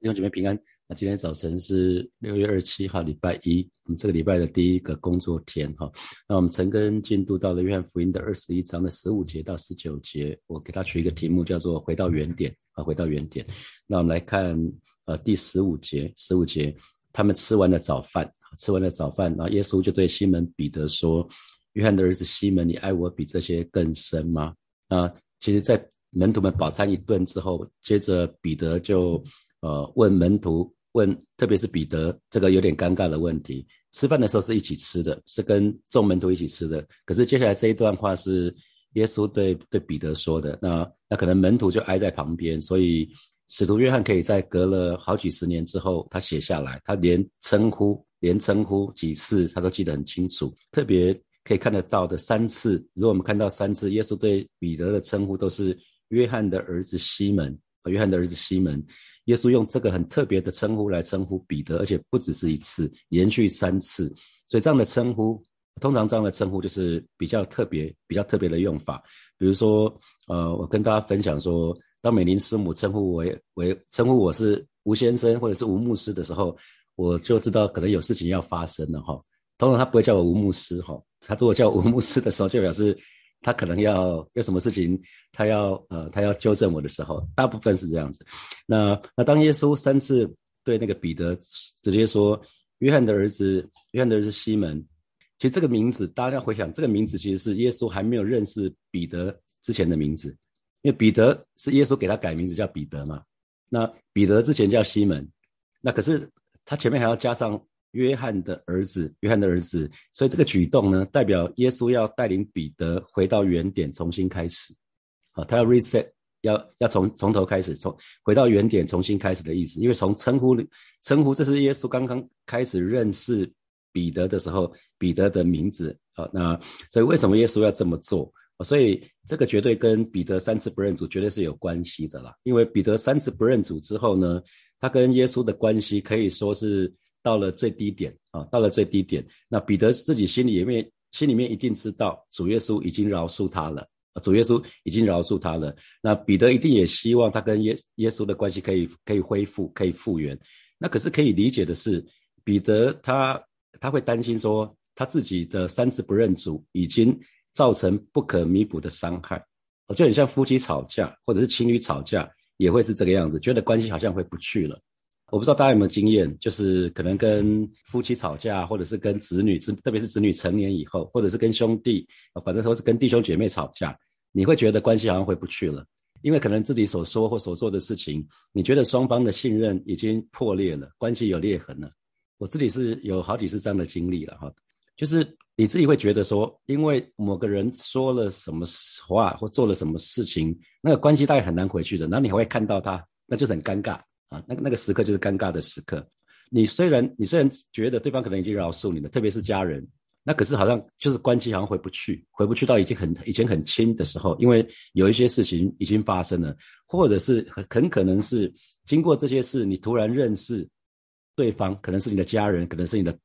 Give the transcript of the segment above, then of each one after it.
弟兄姐妹平安。那今天早晨是六月二十七号，礼拜一，我们这个礼拜的第一个工作天哈。那我们陈根进度到了约翰福音的二十一章的十五节到十九节，我给他取一个题目叫做“回到原点”啊，回到原点。那我们来看呃第十五节，十五节，他们吃完了早饭，吃完了早饭，然后耶稣就对西门彼得说：“约翰的儿子西门，你爱我比这些更深吗？”啊，其实，在门徒们饱餐一顿之后，接着彼得就。呃，问门徒问，特别是彼得，这个有点尴尬的问题。吃饭的时候是一起吃的，是跟众门徒一起吃的。可是接下来这一段话是耶稣对对彼得说的。那那可能门徒就挨在旁边，所以使徒约翰可以在隔了好几十年之后，他写下来，他连称呼连称呼几次他都记得很清楚。特别可以看得到的三次，如果我们看到三次，耶稣对彼得的称呼都是约翰的儿子西门，约翰的儿子西门。耶稣用这个很特别的称呼来称呼彼得，而且不只是一次，连续三次。所以这样的称呼，通常这样的称呼就是比较特别、比较特别的用法。比如说，呃，我跟大家分享说，当美林师母称呼我为称呼我是吴先生或者是吴牧师的时候，我就知道可能有事情要发生了哈。通常他不会叫我吴牧师哈，他如果叫我吴牧师的时候，就表示。他可能要有什么事情，他要呃，他要纠正我的时候，大部分是这样子。那那当耶稣三次对那个彼得直接说约翰的儿子，约翰的儿子西门，其实这个名字大家回想，这个名字其实是耶稣还没有认识彼得之前的名字，因为彼得是耶稣给他改名字叫彼得嘛。那彼得之前叫西门，那可是他前面还要加上。约翰的儿子，约翰的儿子，所以这个举动呢，代表耶稣要带领彼得回到原点，重新开始。啊，他要 reset，要要从从头开始，从回到原点，重新开始的意思。因为从称呼称呼，这是耶稣刚刚开始认识彼得的时候，彼得的名字。啊，那所以为什么耶稣要这么做？所以这个绝对跟彼得三次不认主绝对是有关系的啦。因为彼得三次不认主之后呢，他跟耶稣的关系可以说是。到了最低点啊，到了最低点。那彼得自己心里也面心里面一定知道，主耶稣已经饶恕他了，主耶稣已经饶恕他了。那彼得一定也希望他跟耶耶稣的关系可以可以恢复，可以复原。那可是可以理解的是，彼得他他会担心说，他自己的三次不认主已经造成不可弥补的伤害。就很像夫妻吵架，或者是情侣吵架，也会是这个样子，觉得关系好像会不去了。我不知道大家有没有经验，就是可能跟夫妻吵架，或者是跟子女，子特别是子女成年以后，或者是跟兄弟，反正说是跟弟兄姐妹吵架，你会觉得关系好像回不去了，因为可能自己所说或所做的事情，你觉得双方的信任已经破裂了，关系有裂痕了。我自己是有好几次这样的经历了哈，就是你自己会觉得说，因为某个人说了什么话或做了什么事情，那个关系大概很难回去的，然后你还会看到他，那就是很尴尬。啊，那个那个时刻就是尴尬的时刻。你虽然你虽然觉得对方可能已经饶恕你了，特别是家人，那可是好像就是关系好像回不去，回不去到已经很以前很亲的时候，因为有一些事情已经发生了，或者是很很可能是经过这些事，你突然认识对方，可能是你的家人，可能是你的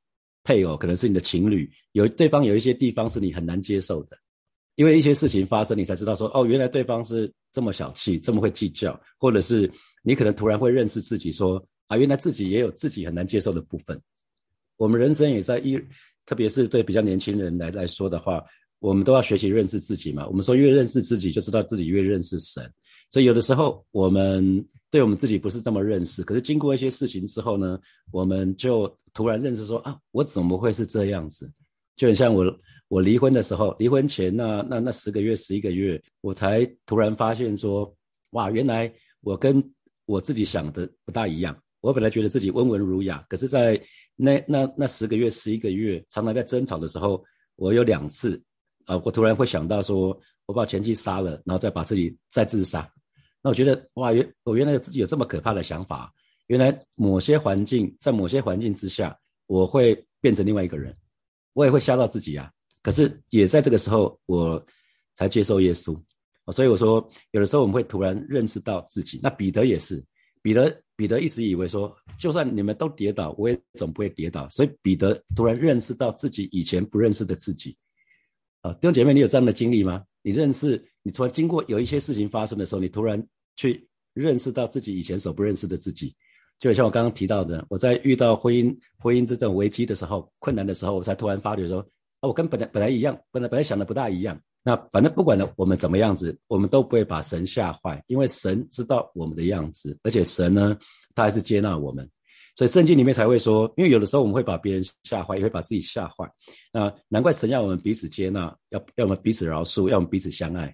配偶，可能是你的情侣，有对方有一些地方是你很难接受的。因为一些事情发生，你才知道说哦，原来对方是这么小气，这么会计较，或者是你可能突然会认识自己，说啊，原来自己也有自己很难接受的部分。我们人生也在一，特别是对比较年轻人来来说的话，我们都要学习认识自己嘛。我们说越认识自己，就知道自己越认识神。所以有的时候我们对我们自己不是这么认识，可是经过一些事情之后呢，我们就突然认识说啊，我怎么会是这样子？就很像我。我离婚的时候，离婚前那那那十个月、十一个月，我才突然发现说，哇，原来我跟我自己想的不大一样。我本来觉得自己温文儒雅，可是，在那那那十个月、十一个月，常常在争吵的时候，我有两次啊，我突然会想到说，我把前妻杀了，然后再把自己再自杀。那我觉得，哇，原我原来自己有这么可怕的想法。原来某些环境，在某些环境之下，我会变成另外一个人，我也会吓到自己啊。可是也在这个时候，我才接受耶稣，所以我说，有的时候我们会突然认识到自己。那彼得也是，彼得彼得一直以为说，就算你们都跌倒，我也总不会跌倒。所以彼得突然认识到自己以前不认识的自己。啊，弟兄姐妹，你有这样的经历吗？你认识，你突然经过有一些事情发生的时候，你突然去认识到自己以前所不认识的自己。就像我刚刚提到的，我在遇到婚姻婚姻这种危机的时候、困难的时候，我才突然发觉说，啊，我跟本来本来一样，本来本来想的不大一样。那反正不管呢，我们怎么样子，我们都不会把神吓坏，因为神知道我们的样子，而且神呢，他还是接纳我们。所以圣经里面才会说，因为有的时候我们会把别人吓坏，也会把自己吓坏。那难怪神要我们彼此接纳，要要我们彼此饶恕，要我们彼此相爱。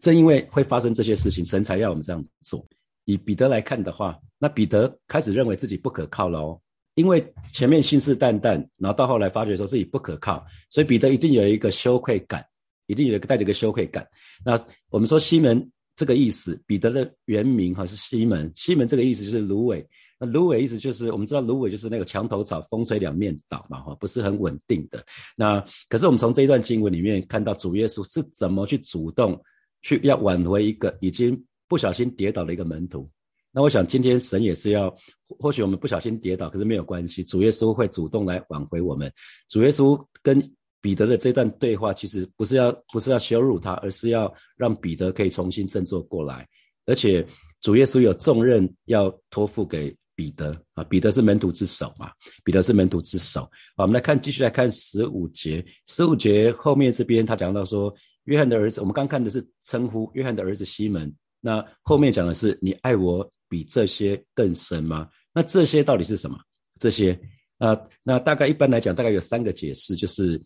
正因为会发生这些事情，神才要我们这样做。以彼得来看的话，那彼得开始认为自己不可靠了哦，因为前面信誓旦旦，然后到后来发觉说自己不可靠，所以彼得一定有一个羞愧感，一定有一个带着一个羞愧感。那我们说西门这个意思，彼得的原名哈是西门，西门这个意思就是芦苇。那芦苇意思就是我们知道芦苇就是那个墙头草，风吹两面倒嘛哈，不是很稳定的。那可是我们从这一段经文里面看到主耶稣是怎么去主动。去要挽回一个已经不小心跌倒的一个门徒，那我想今天神也是要，或许我们不小心跌倒，可是没有关系，主耶稣会主动来挽回我们。主耶稣跟彼得的这段对话，其实不是要不是要羞辱他，而是要让彼得可以重新振作过来。而且主耶稣有重任要托付给彼得啊，彼得是门徒之首嘛，彼得是门徒之首。好，我们来看，继续来看十五节，十五节后面这边他讲到说。约翰的儿子，我们刚看的是称呼约翰的儿子西门。那后面讲的是你爱我比这些更深吗？那这些到底是什么？这些啊，那大概一般来讲，大概有三个解释，就是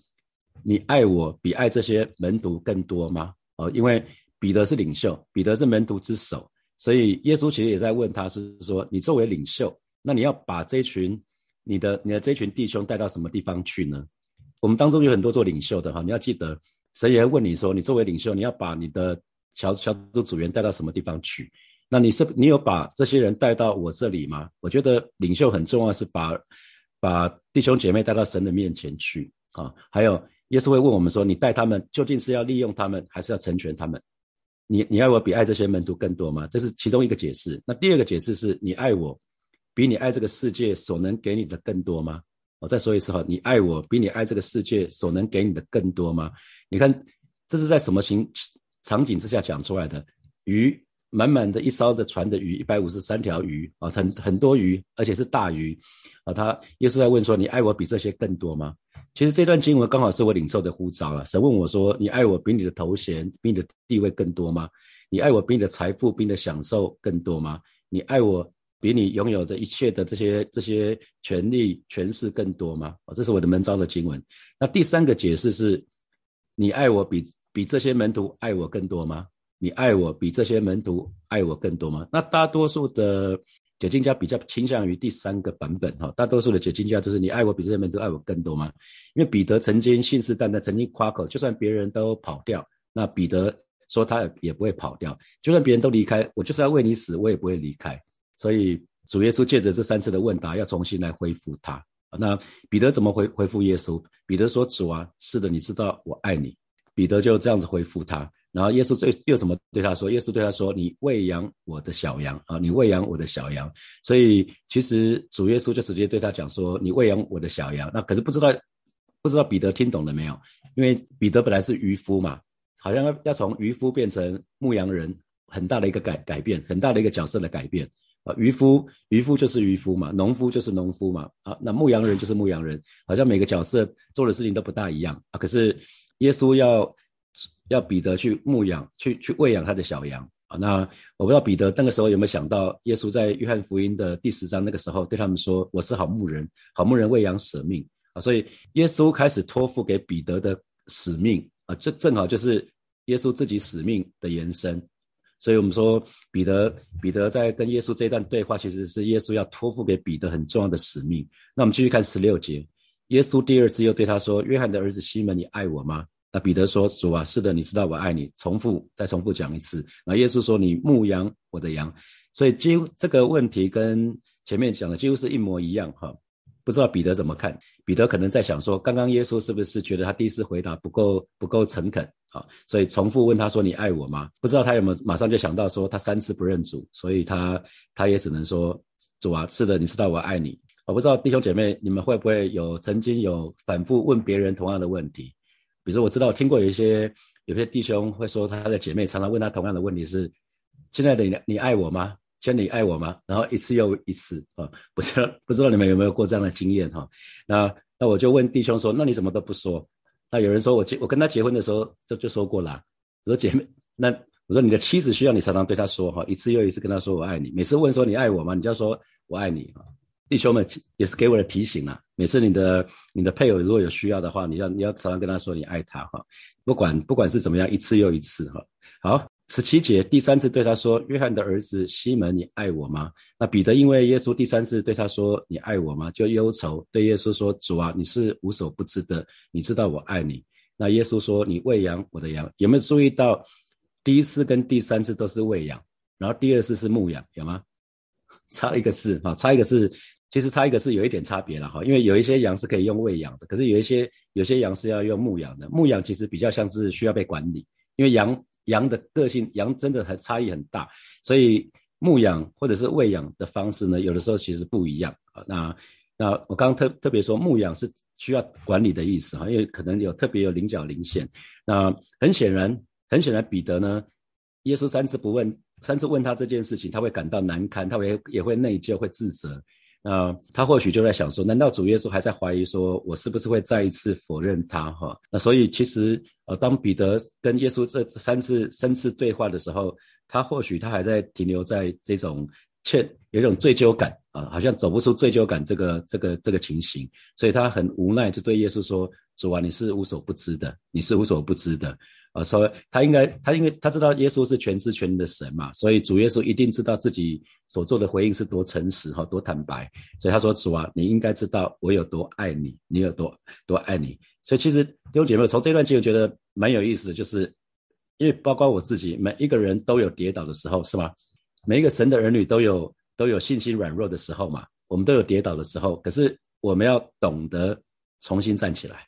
你爱我比爱这些门徒更多吗？哦，因为彼得是领袖，彼得是门徒之首，所以耶稣其实也在问他，是说你作为领袖，那你要把这群你的你的这群弟兄带到什么地方去呢？我们当中有很多做领袖的哈，你要记得。神也会问你说：“你作为领袖，你要把你的小小组组员带到什么地方去？那你是你有把这些人带到我这里吗？我觉得领袖很重要，是把把弟兄姐妹带到神的面前去啊。还有，耶稣会问我们说：你带他们究竟是要利用他们，还是要成全他们？你你爱我比爱这些门徒更多吗？这是其中一个解释。那第二个解释是你爱我比你爱这个世界所能给你的更多吗？”我再说一次哈，你爱我比你爱这个世界所能给你的更多吗？你看，这是在什么情场景之下讲出来的？鱼满满的一艘的船的鱼，一百五十三条鱼啊，很很多鱼，而且是大鱼啊。他又是在问说，你爱我比这些更多吗？其实这段经文刚好是我领受的呼召了。神问我说，你爱我比你的头衔、比你的地位更多吗？你爱我比你的财富、比你的享受更多吗？你爱我？比你拥有的一切的这些这些权利权势更多吗？啊，这是我的门招的经文。那第三个解释是，你爱我比比这些门徒爱我更多吗？你爱我比这些门徒爱我更多吗？那大多数的解经家比较倾向于第三个版本哈。大多数的解经家就是你爱我比这些门徒爱我更多吗？因为彼得曾经信誓旦旦，曾经夸口，就算别人都跑掉，那彼得说他也不会跑掉。就算别人都离开，我就是要为你死，我也不会离开。所以主耶稣借着这三次的问答，要重新来恢复他。那彼得怎么回回复耶稣？彼得说：“主啊，是的，你知道我爱你。”彼得就这样子回复他。然后耶稣最又怎么对他说？耶稣对他说：“你喂养我的小羊啊，你喂养我的小羊。”所以其实主耶稣就直接对他讲说：“你喂养我的小羊。”那可是不知道不知道彼得听懂了没有？因为彼得本来是渔夫嘛，好像要要从渔夫变成牧羊人，很大的一个改改变，很大的一个角色的改变。啊，渔夫，渔夫就是渔夫嘛，农夫就是农夫嘛，啊，那牧羊人就是牧羊人，好像每个角色做的事情都不大一样啊。可是耶稣要要彼得去牧养，去去喂养他的小羊啊。那我不知道彼得那个时候有没有想到，耶稣在约翰福音的第十章那个时候对他们说：“我是好牧人，好牧人喂养舍命啊。”所以耶稣开始托付给彼得的使命啊，这正好就是耶稣自己使命的延伸。所以，我们说彼得，彼得在跟耶稣这一段对话，其实是耶稣要托付给彼得很重要的使命。那我们继续看十六节，耶稣第二次又对他说：“约翰的儿子西门，你爱我吗？”那彼得说：“主啊，是的，你知道我爱你。”重复，再重复讲一次。那耶稣说：“你牧羊我的羊。”所以，几乎这个问题跟前面讲的几乎是一模一样，哈。不知道彼得怎么看？彼得可能在想说，刚刚耶稣是不是觉得他第一次回答不够不够诚恳啊？所以重复问他说：“你爱我吗？”不知道他有没有马上就想到说他三次不认主，所以他他也只能说：“主啊，是的，你知道我爱你。”我不知道弟兄姐妹你们会不会有曾经有反复问别人同样的问题？比如我知道听过有一些有些弟兄会说他的姐妹常常问他同样的问题是：“亲爱的，你你爱我吗？”千你爱我吗？然后一次又一次啊，不知道不知道你们有没有过这样的经验哈？那那我就问弟兄说，那你怎么都不说？那有人说我结我跟他结婚的时候就就说过了，我说姐妹，那我说你的妻子需要你常常对她说哈，一次又一次跟她说我爱你，每次问说你爱我吗？你就要说我爱你啊。弟兄们也是给我的提醒啊，每次你的你的配偶如果有需要的话，你要你要常常跟他说你爱他哈，不管不管是怎么样，一次又一次哈。好，十七节第三次对他说：“约翰的儿子西门，你爱我吗？”那彼得因为耶稣第三次对他说：“你爱我吗？”就忧愁对耶稣说：“主啊，你是无所不知的，你知道我爱你。”那耶稣说：“你喂养我的羊。”有没有注意到第一次跟第三次都是喂养，然后第二次是牧养，有吗？差一个字哈，差一个字。其实差一个是有一点差别了哈，因为有一些羊是可以用喂养的，可是有一些有些羊是要用牧养的。牧养其实比较像是需要被管理，因为羊羊的个性，羊真的很差异很大，所以牧养或者是喂养的方式呢，有的时候其实不一样啊。那那我刚刚特特别说牧养是需要管理的意思哈，因为可能有特别有棱角棱线。那很显然，很显然彼得呢，耶稣三次不问，三次问他这件事情，他会感到难堪，他会也会内疚，会自责。那他或许就在想说，难道主耶稣还在怀疑说，我是不是会再一次否认他？哈，那所以其实，呃，当彼得跟耶稣这三次、三次对话的时候，他或许他还在停留在这种欠有一种罪疚感啊，好像走不出罪疚感这个、这个、这个情形，所以他很无奈，就对耶稣说：“主啊，你是无所不知的，你是无所不知的。”啊，说他应该，他因为他知道耶稣是全知全能的神嘛，所以主耶稣一定知道自己所做的回应是多诚实哈，多坦白。所以他说：“主啊，你应该知道我有多爱你，你有多多爱你。”所以其实弟兄姐妹从这段经文觉得蛮有意思的，就是因为包括我自己，每一个人都有跌倒的时候，是吗？每一个神的儿女都有都有信心软弱的时候嘛，我们都有跌倒的时候，可是我们要懂得重新站起来。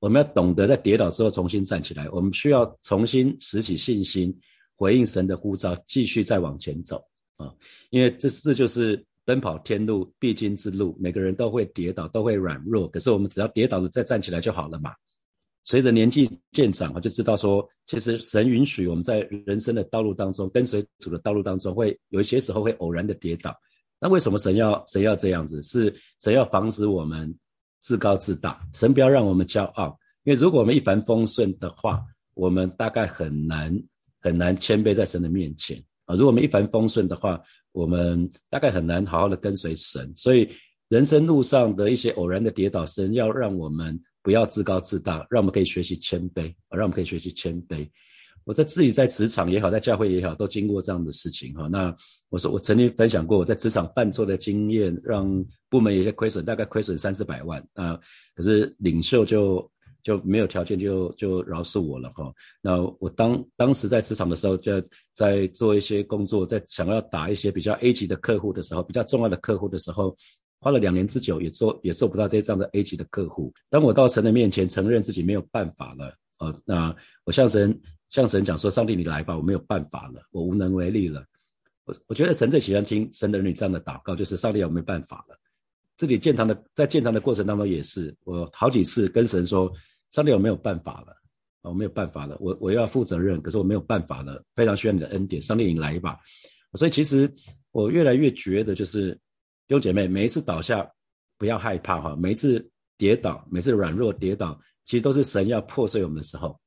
我们要懂得在跌倒之后重新站起来，我们需要重新拾起信心，回应神的呼召，继续再往前走啊！因为这这就是奔跑天路必经之路，每个人都会跌倒，都会软弱，可是我们只要跌倒了再站起来就好了嘛。随着年纪渐长，我就知道说，其实神允许我们在人生的道路当中，跟随主的道路当中，会有一些时候会偶然的跌倒。那为什么神要神要这样子？是神要防止我们。自高自大，神不要让我们骄傲，因为如果我们一帆风顺的话，我们大概很难很难谦卑在神的面前啊。如果我们一帆风顺的话，我们大概很难好好的跟随神。所以人生路上的一些偶然的跌倒，神要让我们不要自高自大，让我们可以学习谦卑啊，让我们可以学习谦卑。我在自己在职场也好，在教会也好，都经过这样的事情哈。那我说我曾经分享过我在职场犯错的经验，让部门有些亏损，大概亏损三四百万啊。可是领袖就就没有条件就就饶恕我了哈。那我当当时在职场的时候，就在做一些工作，在想要打一些比较 A 级的客户的时候，比较重要的客户的时候，花了两年之久，也做也做不到这这样的 A 级的客户。当我到神的面前承认自己没有办法了，呃，那我向神。向神讲说：“上帝，你来吧，我没有办法了，我无能为力了。”我我觉得神最喜欢听神的儿女这样的祷告，就是上帝，我没办法了。自己建堂的，在建堂的过程当中也是，我好几次跟神说：“上帝，我没有办法了，我没有办法了，我我要负责任，可是我没有办法了，非常需要你的恩典，上帝，你来吧。”所以其实我越来越觉得，就是弟兄姐妹，每一次倒下不要害怕哈，每一次跌倒，每次软弱跌倒，其实都是神要破碎我们的时候。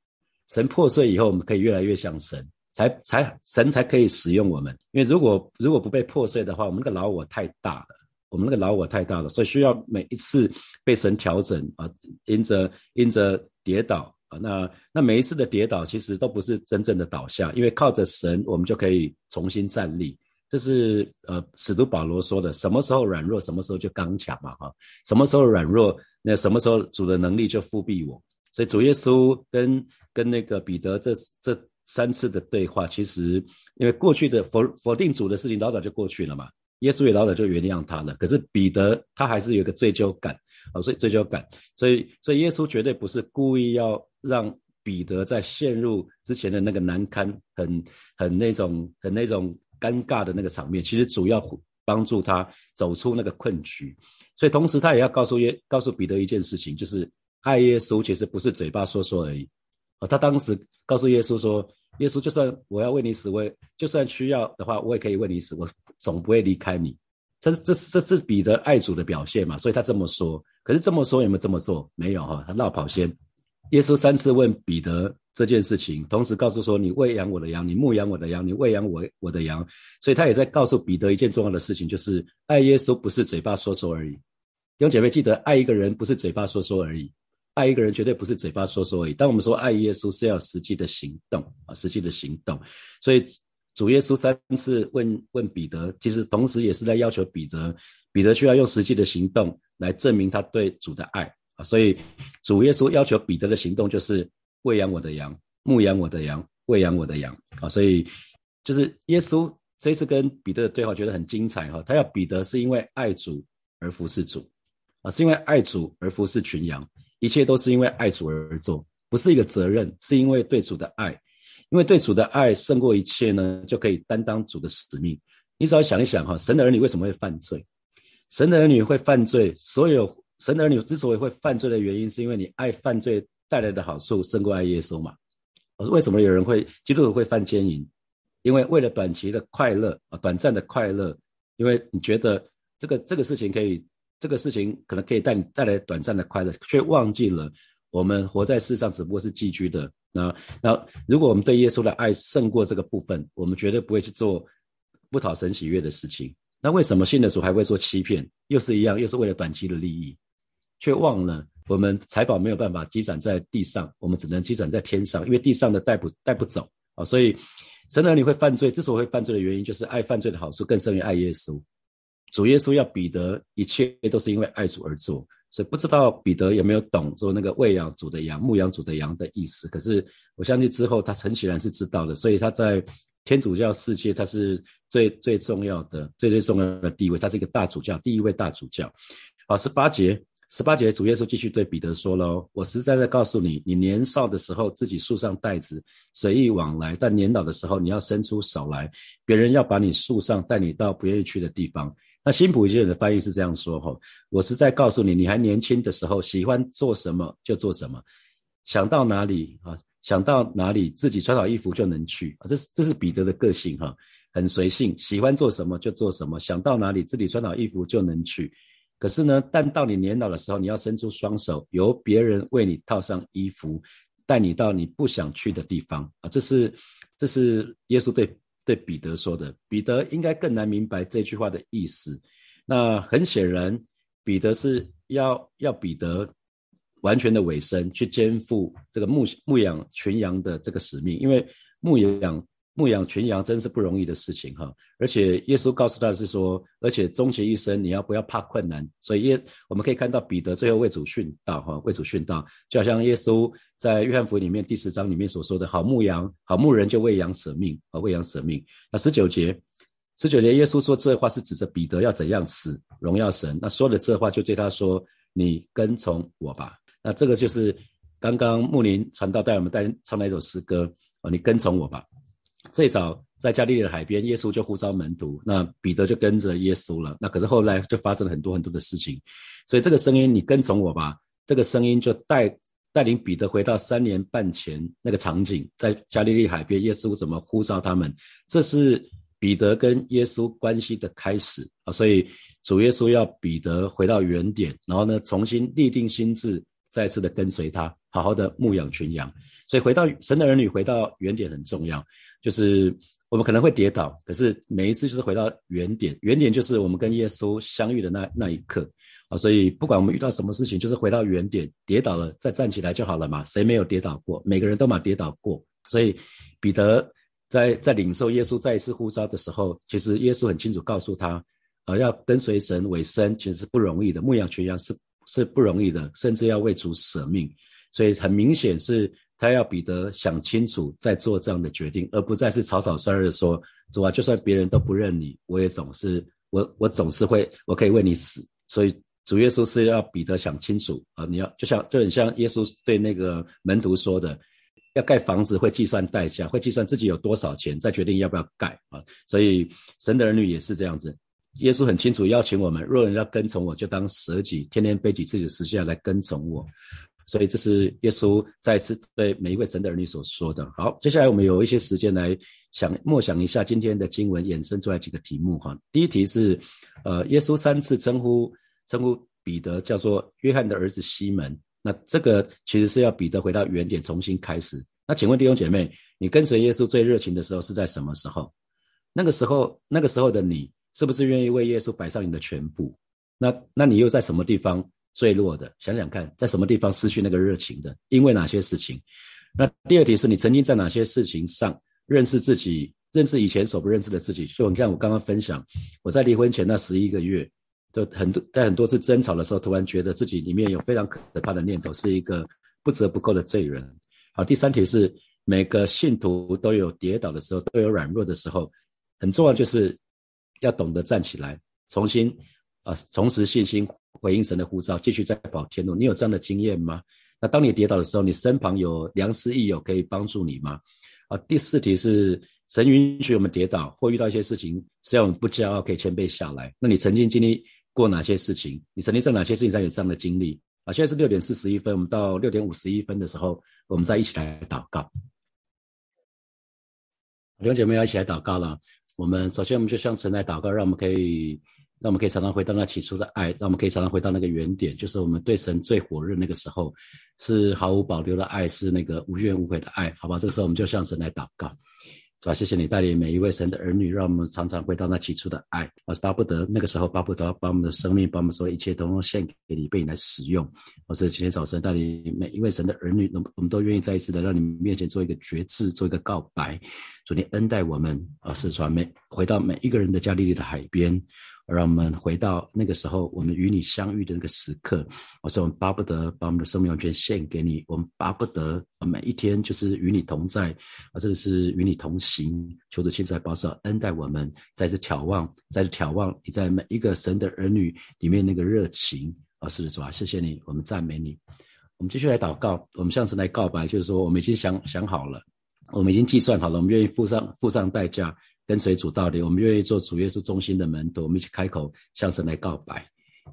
神破碎以后，我们可以越来越像神，才才神才可以使用我们。因为如果如果不被破碎的话，我们那个老我太大了，我们那个老我太大了，所以需要每一次被神调整啊，因着因着跌倒啊，那那每一次的跌倒其实都不是真正的倒下，因为靠着神，我们就可以重新站立。这是呃使徒保罗说的，什么时候软弱，什么时候就刚强嘛，哈，什么时候软弱，那什么时候主的能力就复辟我。所以主耶稣跟跟那个彼得这这三次的对话，其实因为过去的否否定主的事情老早就过去了嘛，耶稣也老早就原谅他了。可是彼得他还是有一个追究感啊，所以追究感，所以所以耶稣绝对不是故意要让彼得在陷入之前的那个难堪、很很那种很那种尴尬的那个场面，其实主要帮助他走出那个困局。所以同时他也要告诉耶告诉彼得一件事情，就是爱耶稣其实不是嘴巴说说而已。哦，他当时告诉耶稣说：“耶稣，就算我要为你死，我也就算需要的话，我也可以为你死。我总不会离开你。这这这是彼得爱主的表现嘛？所以他这么说。可是这么说有没有这么做？没有哈，他绕跑先。耶稣三次问彼得这件事情，同时告诉说：“你喂养我的羊，你牧养我的羊，你喂养我我的羊。”所以他也在告诉彼得一件重要的事情，就是爱耶稣不是嘴巴说说而已。弟兄姐妹记得，爱一个人不是嘴巴说说而已，爱一个人绝对不是嘴巴说说而已。当我们说爱耶稣，是要实际的行动啊，实际的行动。所以主耶稣三次问问彼得，其实同时也是在要求彼得，彼得需要用实际的行动来证明他对主的爱啊。所以，主耶稣要求彼得的行动就是喂养我的羊，牧养我的羊，喂养我的羊。啊，所以就是耶稣这次跟彼得的对话，觉得很精彩哈。他要彼得是因为爱主而服侍主，啊，是因为爱主而服侍群羊，一切都是因为爱主而做，不是一个责任，是因为对主的爱，因为对主的爱胜过一切呢，就可以担当主的使命。你只要想一想哈，神的儿女为什么会犯罪？神的儿女会犯罪，所有。神的儿女之所以会犯罪的原因，是因为你爱犯罪带来的好处胜过爱耶稣嘛？我说为什么有人会基督徒会犯奸淫？因为为了短期的快乐啊，短暂的快乐，因为你觉得这个这个事情可以，这个事情可能可以带你带来短暂的快乐，却忘记了我们活在世上只不过是寄居的。那那如果我们对耶稣的爱胜过这个部分，我们绝对不会去做不讨神喜悦的事情。那为什么信的主还会做欺骗？又是一样，又是为了短期的利益。却忘了，我们财宝没有办法积攒在地上，我们只能积攒在天上，因为地上的带不带不走啊。所以，神儿女会犯罪，之所以会犯罪的原因，就是爱犯罪的好处更胜于爱耶稣。主耶稣要彼得，一切都是因为爱主而做。所以，不知道彼得有没有懂说那个喂养主的羊、牧羊主的羊的意思？可是，我相信之后他很显然是知道的。所以他在天主教世界，他是最最重要的、最最重要的地位，他是一个大主教，第一位大主教。好，十八节。十八节，主耶稣继续对彼得说喽：“我实在在告诉你，你年少的时候自己束上带子，随意往来；但年老的时候，你要伸出手来，别人要把你束上，带你到不愿意去的地方。”那新普京的翻译是这样说：“哈，我是在告诉你，你还年轻的时候，喜欢做什么就做什么，想到哪里啊，想到哪里，自己穿好衣服就能去啊。这是这是彼得的个性哈，很随性，喜欢做什么就做什么，想到哪里，自己穿好衣服就能去。”可是呢，但到你年老的时候，你要伸出双手，由别人为你套上衣服，带你到你不想去的地方啊！这是，这是耶稣对对彼得说的。彼得应该更难明白这句话的意思。那很显然，彼得是要要彼得完全的委身，去肩负这个牧牧养群羊的这个使命，因为牧羊。牧养群羊真是不容易的事情哈，而且耶稣告诉他是说，而且终其一生你要不要怕困难？所以耶我们可以看到彼得最后为主殉道哈，为主殉道，就好像耶稣在约翰福音里面第十章里面所说的好牧羊，好牧人就为羊舍命啊，为羊舍命。那十九节，十九节耶稣说这话是指着彼得要怎样死，荣耀神。那说了这话就对他说，你跟从我吧。那这个就是刚刚牧林传道带我们带唱那一首诗歌啊，你跟从我吧。最早在加利利的海边，耶稣就呼召门徒，那彼得就跟着耶稣了。那可是后来就发生了很多很多的事情，所以这个声音，你跟从我吧。这个声音就带带领彼得回到三年半前那个场景，在加利利海边，耶稣怎么呼召他们？这是彼得跟耶稣关系的开始啊！所以主耶稣要彼得回到原点，然后呢，重新立定心智，再次的跟随他，好好的牧养群羊。所以回到神的儿女，回到原点很重要。就是我们可能会跌倒，可是每一次就是回到原点，原点就是我们跟耶稣相遇的那那一刻啊。所以不管我们遇到什么事情，就是回到原点，跌倒了再站起来就好了嘛。谁没有跌倒过？每个人都嘛跌倒过。所以彼得在在领受耶稣再一次呼召的时候，其实耶稣很清楚告诉他，呃，要跟随神为生，其实是不容易的。牧羊群羊是是不容易的，甚至要为主舍命。所以很明显是。他要彼得想清楚再做这样的决定，而不再是草草率率的说：“主啊，就算别人都不认你，我也总是我我总是会我可以为你死。”所以主耶稣是要彼得想清楚啊！你要就像就很像耶稣对那个门徒说的：“要盖房子会计算代价，会计算自己有多少钱，再决定要不要盖啊！”所以神的儿女也是这样子。耶稣很清楚邀请我们：若人要跟从我，就当舍己，天天背起自己的十字架来跟从我。所以这是耶稣再次对每一位神的儿女所说的。好，接下来我们有一些时间来想默想一下今天的经文衍生出来几个题目哈。第一题是，呃，耶稣三次称呼称呼彼得叫做约翰的儿子西门，那这个其实是要彼得回到原点重新开始。那请问弟兄姐妹，你跟随耶稣最热情的时候是在什么时候？那个时候，那个时候的你是不是愿意为耶稣摆上你的全部？那那你又在什么地方坠落的？想想看，在什么地方失去那个热情的？因为哪些事情？那第二题是你曾经在哪些事情上认识自己，认识以前所不认识的自己？就你看我刚刚分享，我在离婚前那十一个月，就很多在很多次争吵的时候，突然觉得自己里面有非常可怕的念头，是一个不折不扣的罪人。好，第三题是每个信徒都有跌倒的时候，都有软弱的时候，很重要就是要懂得站起来，重新啊重拾信心，回应神的呼召，继续再保天路。你有这样的经验吗？那当你跌倒的时候，你身旁有良师益友可以帮助你吗？啊，第四题是神允许我们跌倒或遇到一些事情，是要我们不骄傲，可以谦卑下来。那你曾经经历过哪些事情？你曾经在哪些事情上有这样的经历？啊，现在是六点四十一分，我们到六点五十一分的时候，我们再一起来祷告。弟兄姐妹要一起来祷告了。我们首先我们就向神来祷告，让我们可以。让我们可以常常回到那起初的爱，让我们可以常常回到那个原点，就是我们对神最火热那个时候，是毫无保留的爱，是那个无怨无悔的爱，好吧？这个时候我们就向神来祷告。是吧？谢谢你带领每一位神的儿女，让我们常常回到那起初的爱。我是巴不得那个时候，巴不得把我们的生命，把我们所有一切，都献给你，被你来使用。我是今天早晨带领每一位神的儿女，能我们都愿意再一次的让你面前做一个决志，做一个告白。祝你恩待我们，而是传每回到每一个人的加利利的海边。让我们回到那个时候，我们与你相遇的那个时刻。我说，我们巴不得把我们的生命完全献给你。我们巴不得每一天就是与你同在，啊，真的是与你同行。求主亲自保守恩待我们，在这眺望，在这眺望你在每一个神的儿女里面那个热情。啊，是的，主啊，谢谢你，我们赞美你。我们继续来祷告，我们向神来告白，就是说，我们已经想想好了，我们已经计算好了，我们愿意付上付上代价。跟随主道理，我们愿意做主耶稣中心的门徒，我们一起开口向神来告白。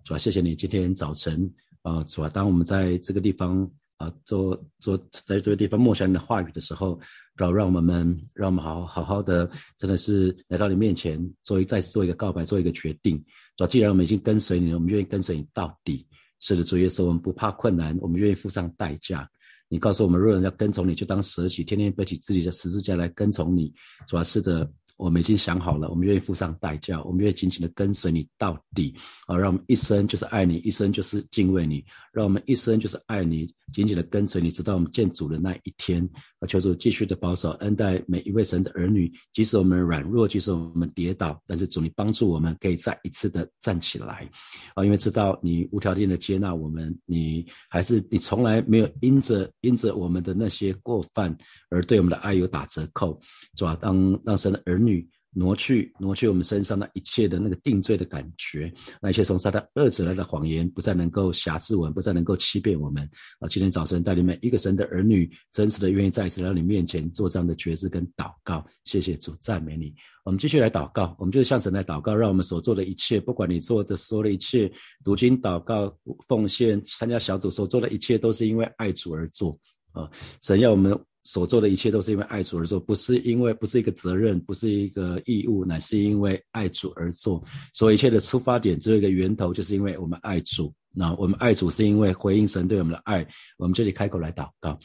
主啊，谢谢你今天早晨啊，主啊，当我们在这个地方啊，做做在这个地方默想你的话语的时候，让让我们让我们好好好的，真的是来到你面前，做一再次做一个告白，做一个决定。主啊，既然我们已经跟随你了，我们愿意跟随你到底。是的，主耶稣，我们不怕困难，我们愿意付上代价。你告诉我们，若人要跟从你，就当舍己，天天背起自己的十字架来跟从你。主要是的。我们已经想好了，我们愿意付上代价，我们愿意紧紧的跟随你到底好！让我们一生就是爱你，一生就是敬畏你，让我们一生就是爱你，紧紧的跟随你，直到我们见主的那一天。啊，求主继续的保守恩待每一位神的儿女，即使我们软弱，即使我们跌倒，但是主你帮助我们，可以再一次的站起来啊！因为知道你无条件的接纳我们，你还是你从来没有因着因着我们的那些过犯而对我们的爱有打折扣，是吧？当让神的儿女。挪去挪去我们身上那一切的那个定罪的感觉，那一切从撒旦二者来的谎言，不再能够辖制我们，不再能够欺骗我们。啊，今天早晨带领每一个神的儿女，真实的愿意再一次来到你面前做这样的决志跟祷告。谢谢主，赞美你。我们继续来祷告，我们就是向神来祷告，让我们所做的一切，不管你做的所有的一切，读经、祷告、奉献、参加小组所做的一切，都是因为爱主而做。啊，神要我们。所做的一切都是因为爱主而做，不是因为不是一个责任，不是一个义务，乃是因为爱主而做。所以一切的出发点只有一个源头，就是因为我们爱主。那我们爱主是因为回应神对我们的爱，我们就去开口来祷告。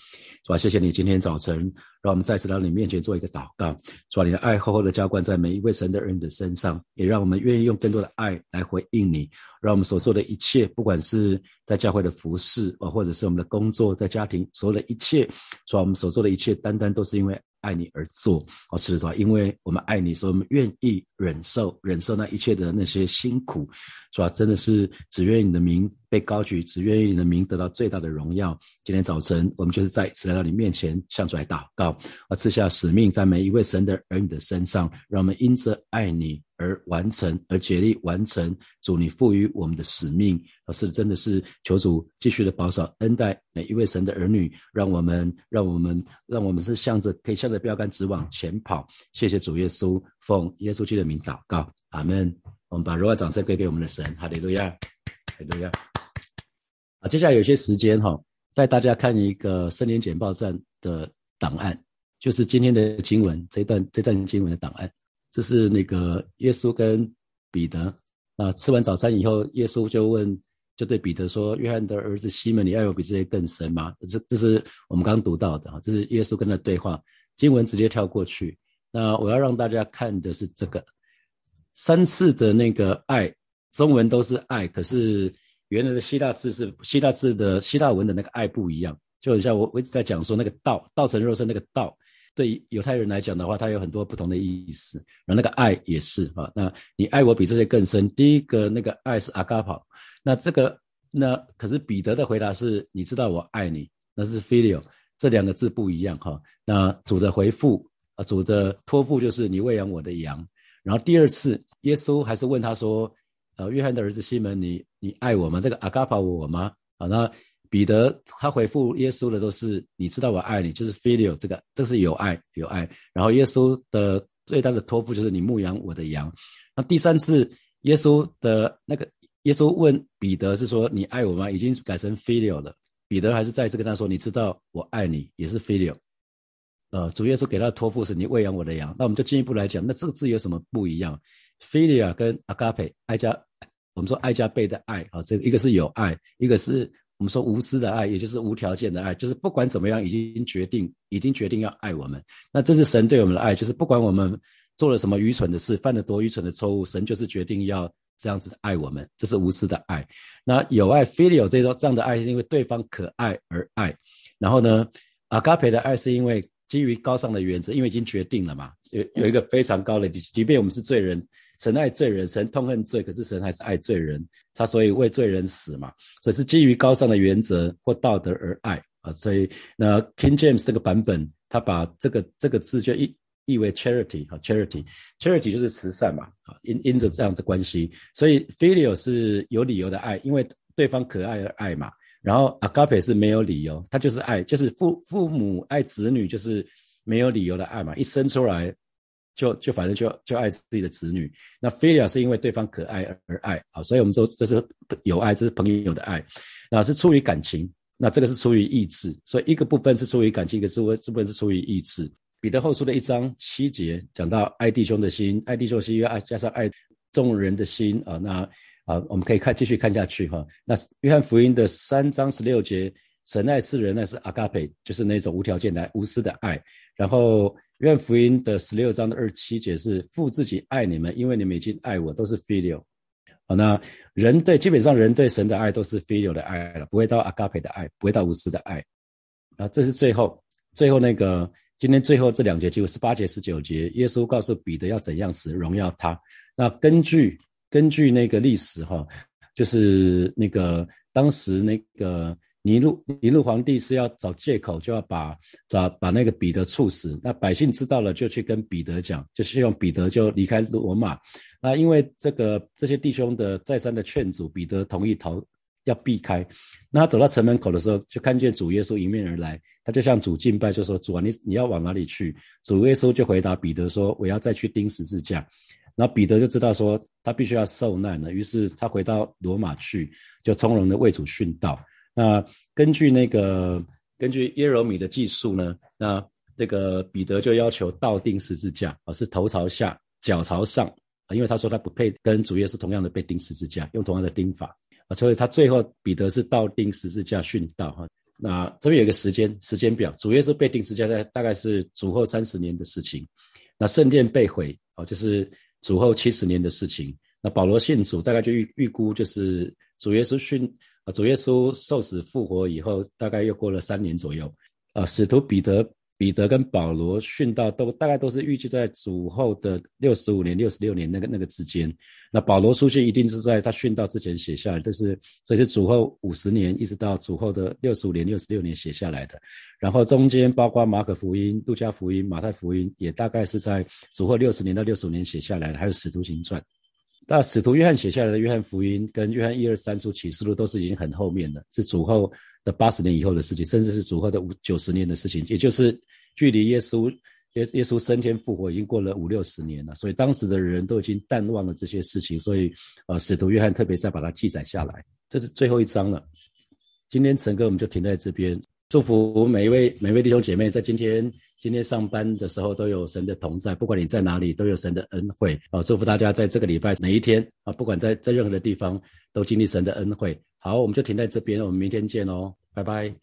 主啊，谢谢你今天早晨让我们再次到你面前做一个祷告。主啊，你的爱厚厚的浇灌在每一位神的儿女的身上，也让我们愿意用更多的爱来回应你。让我们所做的一切，不管是在教会的服饰啊，或者是我们的工作，在家庭所有的一切，主啊，我们所做的一切，单单都是因为。爱你而做，哦，是的，是吧？因为我们爱你，所以我们愿意忍受忍受那一切的那些辛苦，是吧？真的是只愿意你的名被高举，只愿意你的名得到最大的荣耀。今天早晨，我们就是再一次来到你面前，向主来祷告，而赐下使命在每一位神的儿女的身上，让我们因着爱你。而完成，而竭力完成主你赋予我们的使命，而是真的是求主继续的保守恩待每一位神的儿女，让我们让我们让我们是向着可以向着标杆直往前跑。谢谢主耶稣，奉耶稣基督的名祷告，阿门。我们把荣耀掌声归给我们的神，哈利路亚，哈利路亚。啊，接下来有些时间哈，带大家看一个森林简报站的档案。就是今天的经文这段这段经文的档案。这是那个耶稣跟彼得啊，吃完早餐以后，耶稣就问，就对彼得说：“约翰的儿子西门，你爱我比这些更深吗？”这这是我们刚读到的啊，这是耶稣跟他对话。经文直接跳过去。那我要让大家看的是这个三次的那个爱，中文都是爱，可是原来的希腊字是希腊字的希腊文的那个爱不一样，就很像我我一直在讲说那个道道成肉身那个道，对犹太人来讲的话，它有很多不同的意思。然后那个爱也是啊，那你爱我比这些更深。第一个那个爱是阿嘎跑，那这个那可是彼得的回答是，你知道我爱你，那是 filial，这两个字不一样哈。那主的回复。啊，主的托付就是你喂养我的羊。然后第二次，耶稣还是问他说：“呃，约翰的儿子西门，你你爱我吗？这个阿嘎帕我吗？”啊，那彼得他回复耶稣的都是：“你知道我爱你，就是 filial，这个这是有爱有爱。”然后耶稣的最大的托付就是你牧养我的羊。那第三次，耶稣的那个耶稣问彼得是说：“你爱我吗？”已经改成 filial 了。彼得还是再次跟他说：“你知道我爱你，也是 filial。”呃，主耶稣给他的托付是你喂养我的羊，那我们就进一步来讲，那这个字有什么不一样？philia 跟 agape 爱加，我们说爱加倍的爱啊，这个一个是有爱，一个是我们说无私的爱，也就是无条件的爱，就是不管怎么样已经决定，已经决定要爱我们。那这是神对我们的爱，就是不管我们做了什么愚蠢的事，犯了多愚蠢的错误，神就是决定要这样子爱我们，这是无私的爱。那有爱，filial 这种这样的爱，是因为对方可爱而爱。然后呢，agape 的爱是因为。基于高尚的原则，因为已经决定了嘛，有有一个非常高的，即便我们是罪人，神爱罪人，神痛恨罪，可是神还是爱罪人，他所以为罪人死嘛，所以是基于高尚的原则或道德而爱啊，所以那 King James 这个版本，他把这个这个字就译译为 charity 啊，charity，charity 就是慈善嘛，啊，因因着这样的关系，所以 filial 是有理由的爱，因为对方可爱而爱嘛。然后 agape 是没有理由，他就是爱，就是父父母爱子女，就是没有理由的爱嘛，一生出来就就反正就就爱自己的子女。那 philia 是因为对方可爱而爱啊，所以我们说这是有爱，这是朋友的爱，那是出于感情，那这个是出于意志，所以一个部分是出于感情，一个是这部分是出于意志。彼得后书的一章七节讲到爱弟兄的心，爱弟兄的心要爱加上爱众人的心啊，那。啊，我们可以看继续看下去哈。那约翰福音的三章十六节，神爱世人，那是阿嘎佩，就是那种无条件的无私的爱。然后约翰福音的十六章的二七节是父自己爱你们，因为你们已经爱我，都是 filial。好，那人对基本上人对神的爱都是 filial 的爱了，不会到阿嘎佩的爱，不会到无私的爱。啊，这是最后最后那个今天最后这两节，就十八节十九节，耶稣告诉彼得要怎样死，荣耀他。那根据。根据那个历史哈，就是那个当时那个尼禄尼禄皇帝是要找借口，就要把找把那个彼得处死。那百姓知道了，就去跟彼得讲，就希望彼得就离开罗马。那因为这个这些弟兄的再三的劝阻，彼得同意逃，要避开。那他走到城门口的时候，就看见主耶稣迎面而来，他就向主敬拜，就说：“主啊，你你要往哪里去？”主耶稣就回答彼得说：“我要再去钉十字架。”然后彼得就知道说他必须要受难了，于是他回到罗马去，就从容的为主殉道。那根据那个根据耶柔米的记述呢，那这个彼得就要求倒钉十字架，而是头朝下，脚朝上，因为他说他不配跟主耶稣同样的被钉十字架，用同样的钉法啊，所以他最后彼得是倒钉十字架殉道哈。那这边有一个时间时间表，主耶稣被钉十字架在大概是主后三十年的事情，那圣殿被毁啊，就是。主后七十年的事情，那保罗信主大概就预预估就是主耶稣殉啊，主耶稣受死复活以后，大概又过了三年左右，啊，使徒彼得。彼得跟保罗殉道都大概都是预计在主后的六十五年、六十六年那个那个之间。那保罗书信一定是在他殉道之前写下来，这是所以是主后五十年一直到主后的六十五年、六十六年写下来的。然后中间包括马可福音、路加福音、马太福音，也大概是在主后六十年到六十五年写下来的。还有使徒行传。那使徒约翰写下来的约翰福音跟约翰一二三书启示录都是已经很后面的，是主后的八十年以后的事情，甚至是主后的五九十年的事情，也就是距离耶稣耶耶稣升天复活已经过了五六十年了，所以当时的人都已经淡忘了这些事情，所以呃使徒约翰特别再把它记载下来。这是最后一章了，今天陈哥我们就停在这边，祝福每一位每位弟兄姐妹在今天今天上班的时候都有神的同在，不管你在哪里都有神的恩惠啊！祝福大家在这个礼拜每一天啊，不管在在任何的地方都经历神的恩惠。好，我们就停在这边，我们明天见哦，拜拜。